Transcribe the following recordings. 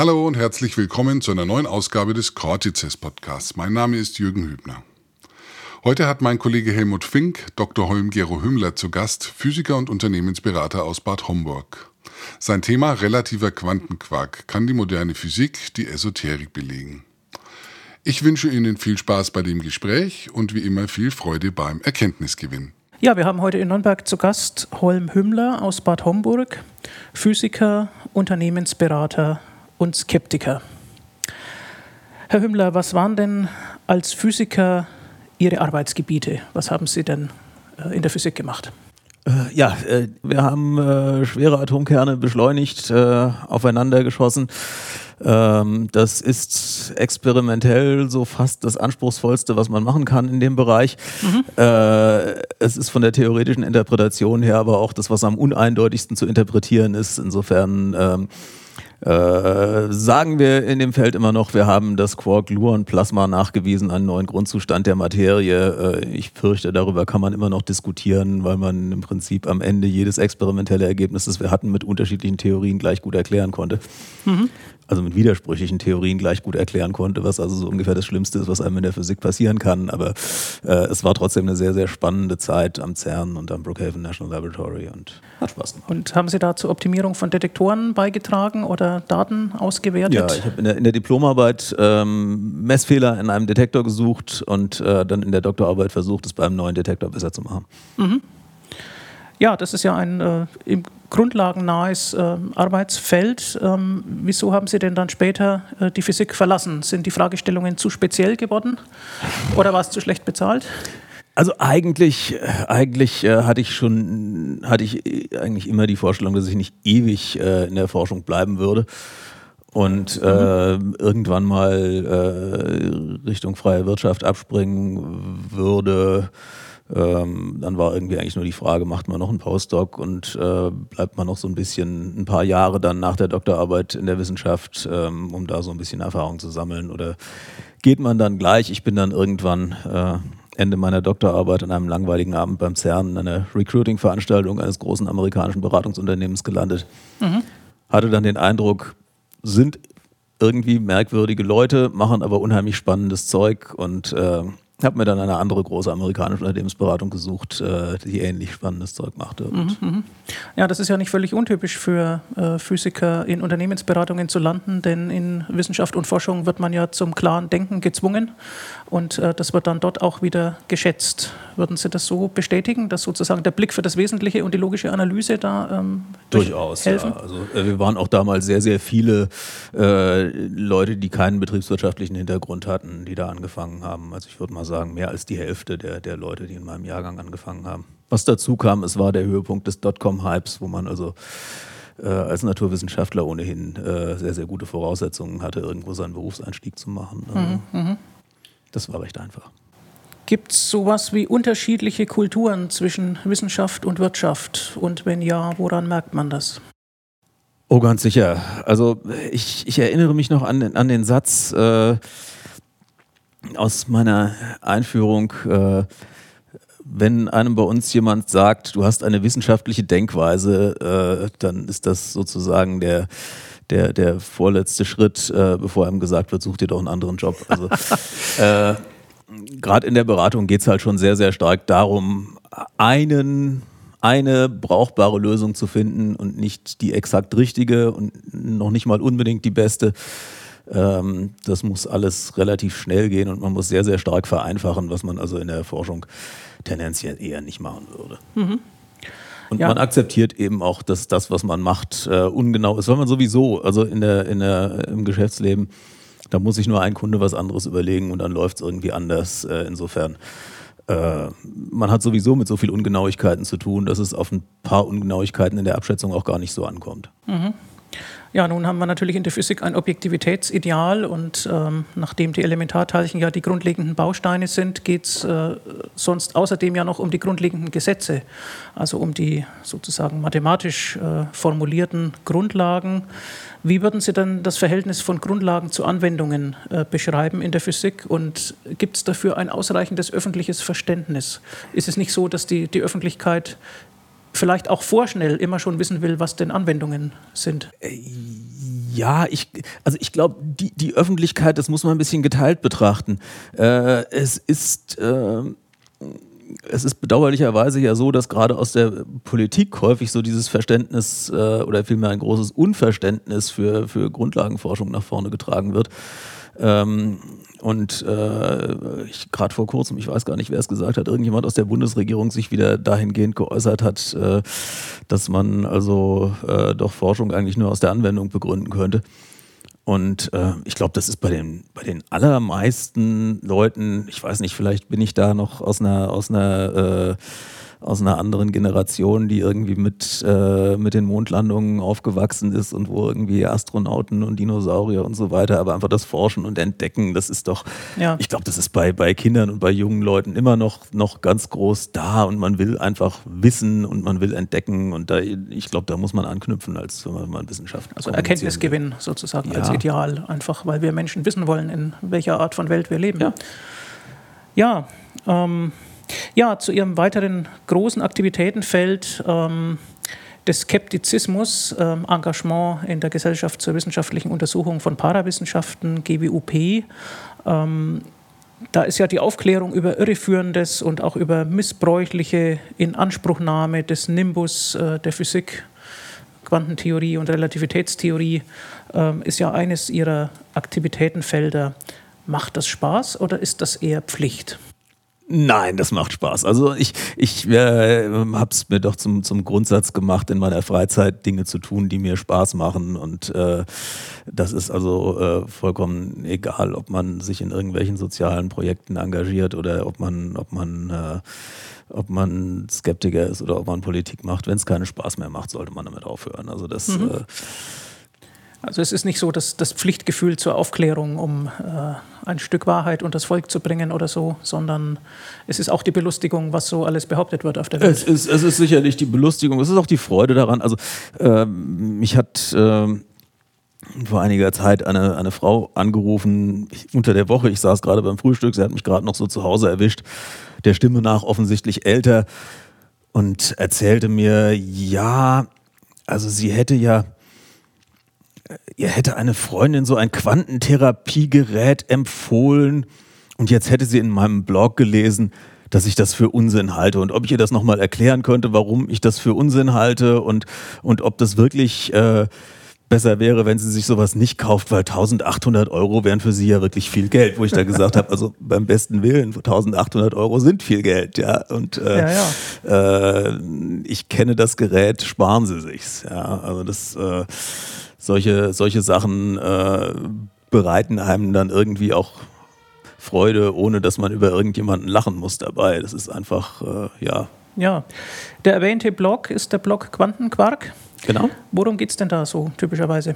Hallo und herzlich willkommen zu einer neuen Ausgabe des Cortices Podcasts. Mein Name ist Jürgen Hübner. Heute hat mein Kollege Helmut Fink Dr. Holm-Gero Hümmler zu Gast, Physiker und Unternehmensberater aus Bad Homburg. Sein Thema relativer Quantenquark kann die moderne Physik, die Esoterik belegen. Ich wünsche Ihnen viel Spaß bei dem Gespräch und wie immer viel Freude beim Erkenntnisgewinn. Ja, wir haben heute in Nürnberg zu Gast Holm Hümmler aus Bad Homburg, Physiker, Unternehmensberater und Skeptiker. Herr Hümmler, was waren denn als Physiker Ihre Arbeitsgebiete? Was haben Sie denn äh, in der Physik gemacht? Äh, ja, äh, wir haben schwere Atomkerne beschleunigt, aufeinander geschossen. Ähm, das ist experimentell so fast das anspruchsvollste, was man machen kann in dem Bereich. Mhm. es ist von der theoretischen Interpretation her aber auch das, was am uneindeutigsten zu interpretieren ist. Insofern ähm, äh, sagen wir in dem Feld immer noch, wir haben das Quark-Gluon-Plasma nachgewiesen, einen neuen Grundzustand der Materie. Äh, ich fürchte, darüber kann man immer noch diskutieren, weil man im Prinzip am Ende jedes experimentelle Ergebnis, das wir hatten, mit unterschiedlichen Theorien gleich gut erklären konnte. Mhm also mit widersprüchlichen Theorien gleich gut erklären konnte, was also so ungefähr das Schlimmste ist, was einem in der Physik passieren kann. Aber äh, es war trotzdem eine sehr, sehr spannende Zeit am CERN und am Brookhaven National Laboratory und hat Spaß gemacht. Und haben Sie da zur Optimierung von Detektoren beigetragen oder Daten ausgewertet? Ja, ich habe in der, in der Diplomarbeit ähm, Messfehler in einem Detektor gesucht und äh, dann in der Doktorarbeit versucht, es beim neuen Detektor besser zu machen. Mhm. Ja, das ist ja ein äh, im grundlagennahes äh, Arbeitsfeld. Ähm, wieso haben Sie denn dann später äh, die Physik verlassen? Sind die Fragestellungen zu speziell geworden oder war es zu schlecht bezahlt? Also eigentlich, äh, eigentlich äh, hatte ich schon, hatte ich äh, eigentlich immer die Vorstellung, dass ich nicht ewig äh, in der Forschung bleiben würde und mhm. irgendwann mal Richtung freie Wirtschaft abspringen würde. Ähm, dann war irgendwie eigentlich nur die Frage, macht man noch einen Postdoc und äh, bleibt man noch so ein bisschen, ein paar Jahre dann nach der Doktorarbeit in der Wissenschaft, ähm, um da so ein bisschen Erfahrung zu sammeln oder geht man dann gleich? Ich bin dann irgendwann äh, Ende meiner Doktorarbeit an einem langweiligen Abend beim CERN in einer Recruiting-Veranstaltung eines großen amerikanischen Beratungsunternehmens gelandet. Mhm. Hatte dann den Eindruck, sind irgendwie merkwürdige Leute, machen aber unheimlich spannendes Zeug und äh, habe mir dann eine andere große amerikanische Unternehmensberatung gesucht, äh, die ähnlich spannendes Zeug machte. Mhm, mhm. Ja, das ist ja nicht völlig untypisch für äh, Physiker in Unternehmensberatungen zu landen, denn in Wissenschaft und Forschung wird man ja zum klaren Denken gezwungen und äh, das wird dann dort auch wieder geschätzt. Würden Sie das so bestätigen, dass sozusagen der Blick für das Wesentliche und die logische Analyse da ähm, durchaus helfen? Ja. Also äh, wir waren auch damals sehr, sehr viele äh, Leute, die keinen betriebswirtschaftlichen Hintergrund hatten, die da angefangen haben. Also ich würde mal sagen, mehr als die Hälfte der, der Leute, die in meinem Jahrgang angefangen haben. Was dazu kam, es war der Höhepunkt des Dotcom-Hypes, wo man also äh, als Naturwissenschaftler ohnehin äh, sehr, sehr gute Voraussetzungen hatte, irgendwo seinen Berufseinstieg zu machen. Mhm, mhm. das war recht einfach. Gibt es sowas wie unterschiedliche Kulturen zwischen Wissenschaft und Wirtschaft? Und wenn ja, woran merkt man das? Oh, ganz sicher. Also ich, ich erinnere mich noch an, an den Satz, äh, aus meiner Einführung, äh, wenn einem bei uns jemand sagt, du hast eine wissenschaftliche Denkweise, äh, dann ist das sozusagen der, der, der vorletzte Schritt, äh, bevor einem gesagt wird, such dir doch einen anderen Job. Also äh, gerade in der Beratung geht es halt schon sehr, sehr stark darum, einen eine brauchbare Lösung zu finden und nicht die exakt richtige und noch nicht mal unbedingt die beste. Ähm, das muss alles relativ schnell gehen und man muss sehr, sehr stark vereinfachen, was man also in der Forschung tendenziell eher nicht machen würde. Mhm. Und ja. man akzeptiert eben auch, dass das, was man macht, äh, ungenau ist, weil man sowieso, also in der, in der, im Geschäftsleben, da muss sich nur ein Kunde was anderes überlegen und dann läuft es irgendwie anders. Äh, insofern, äh, man hat sowieso mit so vielen Ungenauigkeiten zu tun, dass es auf ein paar Ungenauigkeiten in der Abschätzung auch gar nicht so ankommt. Mhm. Ja, nun haben wir natürlich in der Physik ein Objektivitätsideal und ähm, nachdem die Elementarteilchen ja die grundlegenden Bausteine sind, geht es äh, sonst außerdem ja noch um die grundlegenden Gesetze, also um die sozusagen mathematisch äh, formulierten Grundlagen. Wie würden Sie denn das Verhältnis von Grundlagen zu Anwendungen äh, beschreiben in der Physik und gibt es dafür ein ausreichendes öffentliches Verständnis? Ist es nicht so, dass die, die Öffentlichkeit vielleicht auch vorschnell immer schon wissen will, was denn Anwendungen sind. Äh, Ja, ich, also ich glaube, die, die Öffentlichkeit, das muss man ein bisschen geteilt betrachten. Äh, es ist, äh, es ist bedauerlicherweise ja so, dass gerade aus der Politik häufig so dieses Verständnis äh, oder vielmehr ein großes Unverständnis für, für Grundlagenforschung nach vorne getragen wird. Ähm, und äh, gerade vor kurzem, ich weiß gar nicht, wer es gesagt hat, irgendjemand aus der Bundesregierung sich wieder dahingehend geäußert hat, äh, dass man also äh, doch Forschung eigentlich nur aus der Anwendung begründen könnte. Und äh, ich glaube, das ist bei den, bei den allermeisten Leuten, ich weiß nicht, vielleicht bin ich da noch aus einer, aus einer äh, aus einer anderen Generation, die irgendwie mit, äh, mit den Mondlandungen aufgewachsen ist und wo irgendwie Astronauten und Dinosaurier und so weiter, aber einfach das Forschen und Entdecken, das ist doch, ja. ich glaube, das ist bei, bei Kindern und bei jungen Leuten immer noch, noch ganz groß da und man will einfach wissen und man will entdecken und da, ich glaube, da muss man anknüpfen, als wenn man Wissenschaft. Also Erkenntnisgewinn sozusagen ja. als Ideal, einfach weil wir Menschen wissen wollen, in welcher Art von Welt wir leben. Ja, ja ähm, ja, zu Ihrem weiteren großen Aktivitätenfeld ähm, des Skeptizismus, ähm, Engagement in der Gesellschaft zur wissenschaftlichen Untersuchung von Parawissenschaften, GWUP. Ähm, da ist ja die Aufklärung über Irreführendes und auch über missbräuchliche Inanspruchnahme des Nimbus äh, der Physik, Quantentheorie und Relativitätstheorie, äh, ist ja eines Ihrer Aktivitätenfelder. Macht das Spaß oder ist das eher Pflicht? Nein, das macht Spaß. Also ich, ich äh, habe es mir doch zum, zum Grundsatz gemacht, in meiner Freizeit Dinge zu tun, die mir Spaß machen. Und äh, das ist also äh, vollkommen egal, ob man sich in irgendwelchen sozialen Projekten engagiert oder ob man, ob man äh, ob man Skeptiker ist oder ob man Politik macht. Wenn es keinen Spaß mehr macht, sollte man damit aufhören. Also das mhm. Äh, also es ist nicht so, dass das Pflichtgefühl zur Aufklärung, um äh, ein Stück Wahrheit unter das Volk zu bringen oder so, sondern es ist auch die Belustigung, was so alles behauptet wird auf der Welt. Es ist, es ist sicherlich die Belustigung, es ist auch die Freude daran. Also äh, mich hat äh, vor einiger Zeit eine, eine Frau angerufen, ich, unter der Woche, ich saß gerade beim Frühstück, sie hat mich gerade noch so zu Hause erwischt, der Stimme nach offensichtlich älter und erzählte mir, ja, also sie hätte ja ihr hätte eine Freundin so ein Quantentherapiegerät empfohlen und jetzt hätte sie in meinem Blog gelesen, dass ich das für Unsinn halte und ob ich ihr das nochmal erklären könnte, warum ich das für Unsinn halte und, und ob das wirklich äh, besser wäre, wenn sie sich sowas nicht kauft, weil 1800 Euro wären für sie ja wirklich viel Geld, wo ich da gesagt habe, also beim besten Willen, 1800 Euro sind viel Geld, ja. Und äh, ja, ja. Äh, ich kenne das Gerät, sparen sie sich's, ja. Also das äh, solche, solche Sachen äh, bereiten einem dann irgendwie auch Freude, ohne dass man über irgendjemanden lachen muss dabei. Das ist einfach, äh, ja. Ja, der erwähnte Blog ist der Blog Quantenquark. Genau. Worum geht es denn da so typischerweise?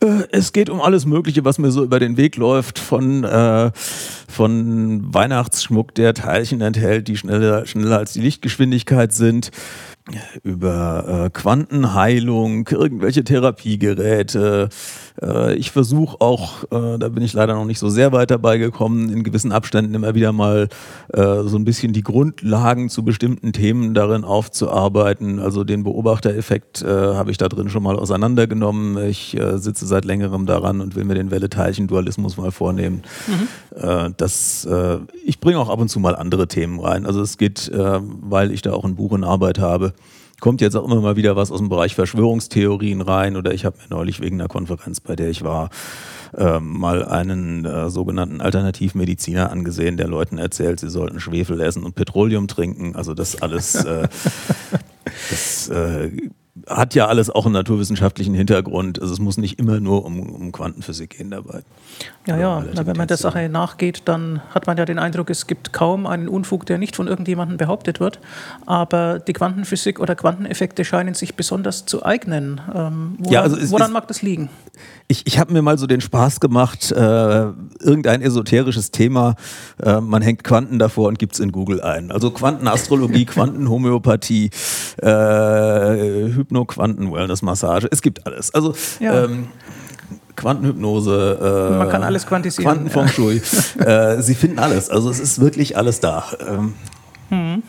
Äh, es geht um alles Mögliche, was mir so über den Weg läuft, von, äh, von Weihnachtsschmuck, der Teilchen enthält, die schneller, schneller als die Lichtgeschwindigkeit sind, über äh, Quantenheilung, irgendwelche Therapiegeräte. Äh, ich versuche auch, äh, da bin ich leider noch nicht so sehr weit dabei gekommen, in gewissen Abständen immer wieder mal äh, so ein bisschen die Grundlagen zu bestimmten Themen darin aufzuarbeiten. Also den Beobachtereffekt äh, habe ich da drin schon mal auseinandergenommen. Ich äh, sitze seit längerem daran und will mir den Welle-Teilchen-Dualismus mal vornehmen. Mhm. das, ich bringe auch ab und zu mal andere Themen rein. Also es geht, weil ich da auch ein Buch in Arbeit habe, kommt jetzt auch immer mal wieder was aus dem Bereich Verschwörungstheorien rein oder ich habe mir neulich wegen einer Konferenz, bei der ich war, äh, mal einen äh, sogenannten Alternativmediziner angesehen, der Leuten erzählt, sie sollten Schwefel essen und Petroleum trinken. Also das alles, äh, das äh, hat ja alles auch einen naturwissenschaftlichen Hintergrund. Also es muss nicht immer nur um, um Quantenphysik gehen dabei. Ja, ja, Na, wenn man der Sache nachgeht, dann hat man ja den Eindruck, es gibt kaum einen Unfug, der nicht von irgendjemandem behauptet wird. Aber die Quantenphysik oder Quanteneffekte scheinen sich besonders zu eignen. Ähm, woran, ja, also woran mag das liegen? Ich, ich habe mir mal so den Spaß gemacht, äh, irgendein esoterisches Thema, äh, man hängt Quanten davor und gibt es in Google ein. Also Quantenastrologie, Quantenhomöopathie, äh, Hypno-Quanten-Wellness-Massage, es gibt alles. Also ja. ähm, Quantenhypnose, äh, man kann alles quantisieren. Quantenfeng Shui. Ja. äh, sie finden alles. Also es ist wirklich alles da. Ähm. Hm.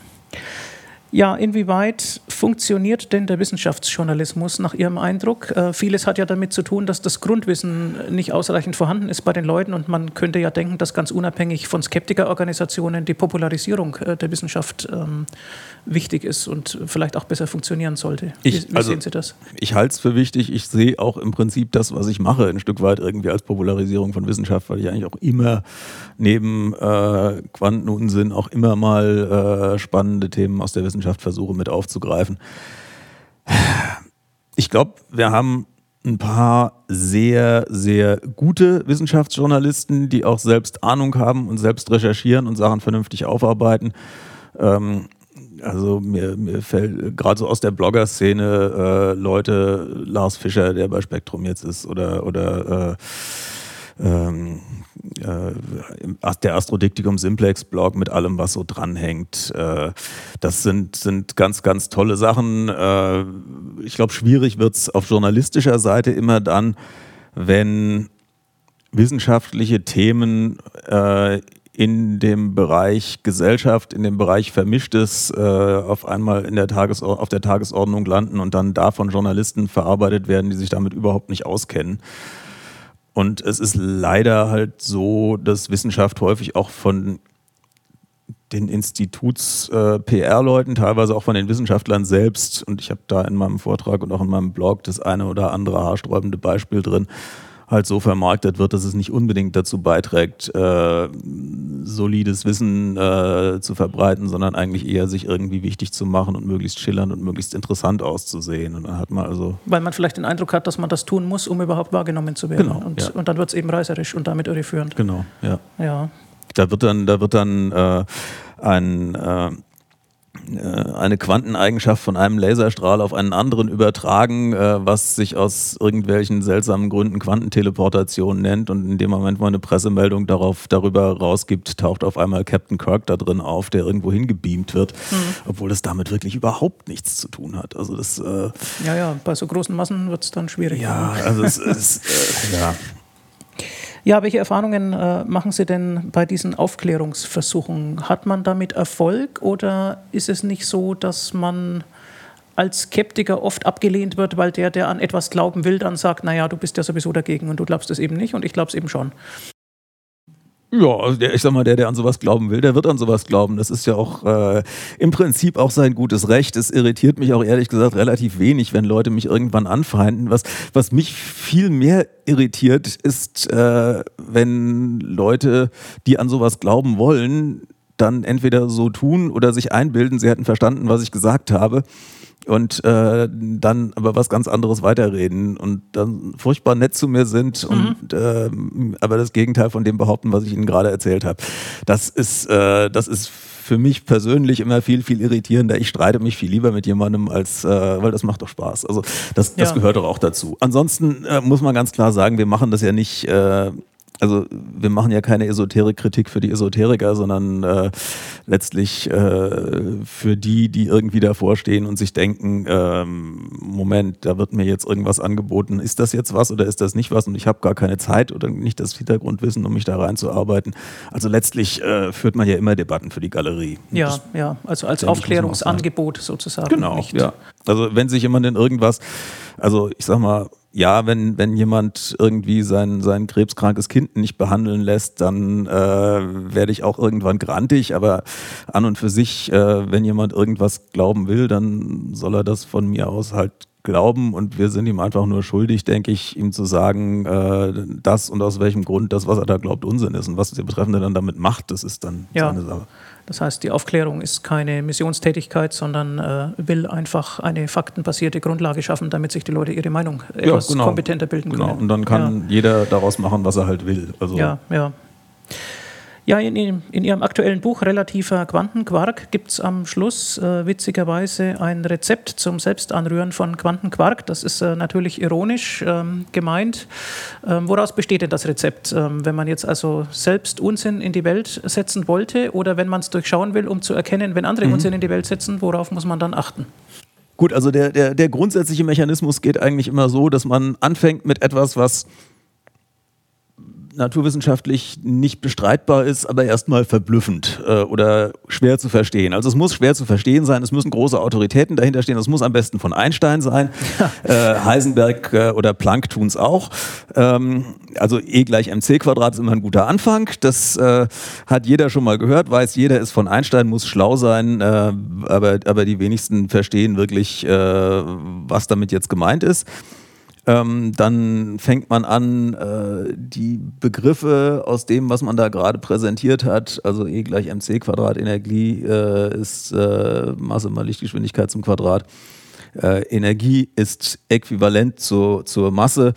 Ja, inwieweit funktioniert denn der Wissenschaftsjournalismus nach Ihrem Eindruck? Äh, vieles hat ja damit zu tun, dass das Grundwissen nicht ausreichend vorhanden ist bei den Leuten und man könnte ja denken, dass ganz unabhängig von Skeptikerorganisationen die Popularisierung äh, der Wissenschaft ähm, wichtig ist und vielleicht auch besser funktionieren sollte. Wie, ich, wie also, sehen Sie das? Ich halte es für wichtig. Ich sehe auch im Prinzip das, was ich mache, ein Stück weit irgendwie als Popularisierung von Wissenschaft, weil ich eigentlich auch immer neben äh, Quantenunsinn auch immer mal äh, spannende Themen aus der Wissenschaft Wissenschaft versuche mit aufzugreifen. Ich glaube, wir haben ein paar sehr, sehr gute Wissenschaftsjournalisten, die auch selbst Ahnung haben und selbst recherchieren und Sachen vernünftig aufarbeiten. Ähm, also mir, mir fällt gerade so aus der Blogger-Szene äh, Leute, Lars Fischer, der bei Spektrum jetzt ist, oder, oder äh, ähm, äh, der Astrodiktikum Simplex Blog mit allem, was so dranhängt. Äh, das sind, sind ganz, ganz tolle Sachen. Äh, ich glaube, schwierig wird es auf journalistischer Seite immer dann, wenn wissenschaftliche Themen äh, in dem Bereich Gesellschaft, in dem Bereich Vermischtes äh, auf einmal in der auf der Tagesordnung landen und dann davon Journalisten verarbeitet werden, die sich damit überhaupt nicht auskennen. Und es ist leider halt so, dass Wissenschaft häufig auch von den Instituts-PR-Leuten, äh, teilweise auch von den Wissenschaftlern selbst, und ich habe da in meinem Vortrag und auch in meinem Blog das eine oder andere haarsträubende Beispiel drin, halt so vermarktet wird, dass es nicht unbedingt dazu beiträgt, äh, solides Wissen äh, zu verbreiten, sondern eigentlich eher sich irgendwie wichtig zu machen und möglichst schillernd und möglichst interessant auszusehen. Und dann hat man also Weil man vielleicht den Eindruck hat, dass man das tun muss, um überhaupt wahrgenommen zu werden. Genau, und, ja. und dann wird es eben reißerisch und damit irreführend. Genau, ja. ja. Da wird dann, da wird dann äh, ein äh, eine Quanteneigenschaft von einem Laserstrahl auf einen anderen übertragen, äh, was sich aus irgendwelchen seltsamen Gründen Quantenteleportation nennt. Und in dem Moment, wo eine Pressemeldung darauf, darüber rausgibt, taucht auf einmal Captain Kirk da drin auf, der irgendwo hingebeamt wird, mhm. obwohl das damit wirklich überhaupt nichts zu tun hat. Also das, äh ja, ja, bei so großen Massen wird es dann schwierig. Ja, also es ist, äh, ja. Ja, welche Erfahrungen äh, machen Sie denn bei diesen Aufklärungsversuchen? Hat man damit Erfolg oder ist es nicht so, dass man als Skeptiker oft abgelehnt wird, weil der, der an etwas glauben will, dann sagt, naja, du bist ja sowieso dagegen und du glaubst es eben nicht und ich glaube es eben schon. Ja, also der, ich sag mal, der, der an sowas glauben will, der wird an sowas glauben. Das ist ja auch äh, im Prinzip auch sein gutes Recht. Es irritiert mich auch ehrlich gesagt relativ wenig, wenn Leute mich irgendwann anfeinden. Was, was mich viel mehr irritiert, ist, äh, wenn Leute, die an sowas glauben wollen, dann entweder so tun oder sich einbilden, sie hätten verstanden, was ich gesagt habe und äh, dann aber was ganz anderes weiterreden und dann furchtbar nett zu mir sind mhm. und äh, aber das Gegenteil von dem behaupten, was ich Ihnen gerade erzählt habe. Das ist, äh, das ist für mich persönlich immer viel, viel irritierender. Ich streite mich viel lieber mit jemandem, als, äh, weil das macht doch Spaß. Also das, das ja. gehört doch auch dazu. Ansonsten äh, muss man ganz klar sagen, wir machen das ja nicht äh, also wir machen ja keine Esoterik-Kritik für die Esoteriker, sondern äh, letztlich äh, für die, die irgendwie davor stehen und sich denken, ähm, Moment, da wird mir jetzt irgendwas angeboten, ist das jetzt was oder ist das nicht was und ich habe gar keine Zeit oder nicht das Hintergrundwissen, um mich da reinzuarbeiten. Also letztlich äh, führt man ja immer Debatten für die Galerie. Ja, das, ja, also als Aufklärungsangebot sozusagen. Genau, nicht. ja. Also wenn sich jemand in irgendwas, also ich sag mal, ja, wenn, wenn jemand irgendwie sein, sein krebskrankes Kind nicht behandeln lässt, dann äh, werde ich auch irgendwann grantig. Aber an und für sich, äh, wenn jemand irgendwas glauben will, dann soll er das von mir aus halt glauben und wir sind ihm einfach nur schuldig, denke ich, ihm zu sagen, äh, das und aus welchem Grund das, was er da glaubt, Unsinn ist. Und was der Betreffende dann damit macht, das ist dann ja. seine Sache. Das heißt, die Aufklärung ist keine Missionstätigkeit, sondern äh, will einfach eine faktenbasierte Grundlage schaffen, damit sich die Leute ihre Meinung etwas ja, genau. kompetenter bilden genau. können. Und dann kann ja. jeder daraus machen, was er halt will. Also ja, ja. Ja, in, in, Ihrem aktuellen Buch Relativer Quantenquark gibt es am Schluss äh, witzigerweise ein Rezept zum Selbstanrühren von Quantenquark. Das ist äh, natürlich ironisch ähm, gemeint. Ähm, woraus besteht denn das Rezept? Ähm, wenn man jetzt also selbst Unsinn in die Welt setzen wollte oder wenn man es durchschauen will, um zu erkennen, wenn andere mhm. Unsinn in die Welt setzen, worauf muss man dann achten? Gut, also der, der, der grundsätzliche Mechanismus geht eigentlich immer so, dass man anfängt mit etwas, was naturwissenschaftlich nicht bestreitbar ist, aber erstmal verblüffend äh, oder schwer zu verstehen. Also es muss schwer zu verstehen sein, es müssen große Autoritäten dahinter stehen, es muss am besten von Einstein sein, äh, Heisenberg äh, oder Planck tun es auch. Ähm, also E gleich mc Quadrat ist immer ein guter Anfang, das äh, hat jeder schon mal gehört, weiß jeder ist von Einstein, muss schlau sein, äh, aber, aber die wenigsten verstehen wirklich, äh, was damit jetzt gemeint ist. Ähm, dann fängt man an, äh, die Begriffe aus dem, was man da gerade präsentiert hat, also E gleich mc Quadrat, Energie äh, ist äh, Masse mal Lichtgeschwindigkeit zum Quadrat. Äh, Energie ist äquivalent zu, zur Masse.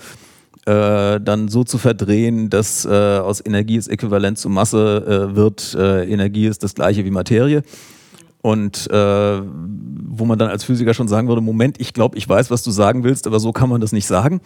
Äh, dann so zu verdrehen, dass äh, aus Energie ist äquivalent zu Masse wird, Energie ist das gleiche wie Materie und äh, wo man dann als Physiker schon sagen würde, Moment, ich glaube, ich weiß, was du sagen willst, aber so kann man das nicht sagen.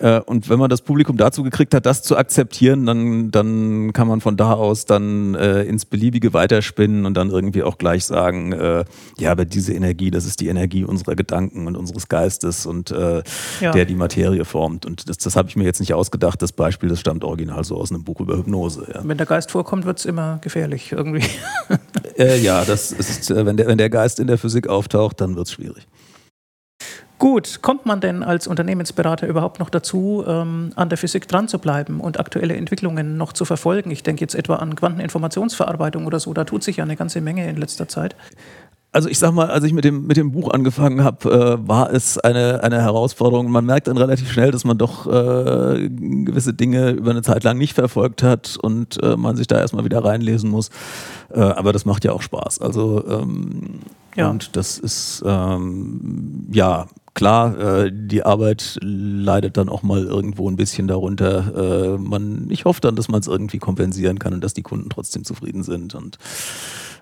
Äh, und wenn man das Publikum dazu gekriegt hat, das zu akzeptieren, dann, dann kann man von da aus dann äh, ins Beliebige weiterspinnen und dann irgendwie auch gleich sagen, äh, ja, aber diese Energie, das ist die Energie unserer Gedanken und unseres Geistes und äh, ja. der die Materie formt. Und das, das habe ich mir jetzt nicht ausgedacht. Das Beispiel, das stammt original so aus einem Buch über Hypnose. Ja. Wenn der Geist vorkommt, wird es immer gefährlich irgendwie. Äh, ja, das ist, äh, wenn, der, wenn der Geist in der Physik auftaucht, dann wird es schwierig. Gut, kommt man denn als Unternehmensberater überhaupt noch dazu, ähm, an der Physik dran zu bleiben und aktuelle Entwicklungen noch zu verfolgen? Ich denke jetzt etwa an Quanteninformationsverarbeitung oder so, da tut sich ja eine ganze Menge in letzter Zeit. Also ich sag mal, als ich mit dem, mit dem Buch angefangen habe, äh, war es eine, eine Herausforderung. Man merkt dann relativ schnell, dass man doch äh, gewisse Dinge über eine Zeit lang nicht verfolgt hat und äh, man sich da erstmal wieder reinlesen muss. Äh, aber das macht ja auch Spaß. Also ähm, ja. und das ist ähm, ja klar, äh, die Arbeit leidet dann auch mal irgendwo ein bisschen darunter. Äh, man, ich hoffe dann, dass man es irgendwie kompensieren kann und dass die Kunden trotzdem zufrieden sind. Und,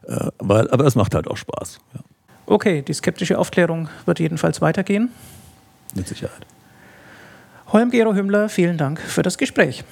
äh, aber, aber es macht halt auch Spaß. Ja. Okay, die skeptische Aufklärung wird jedenfalls weitergehen. Mit Sicherheit. Holm Gero Hümmler, vielen Dank für das Gespräch.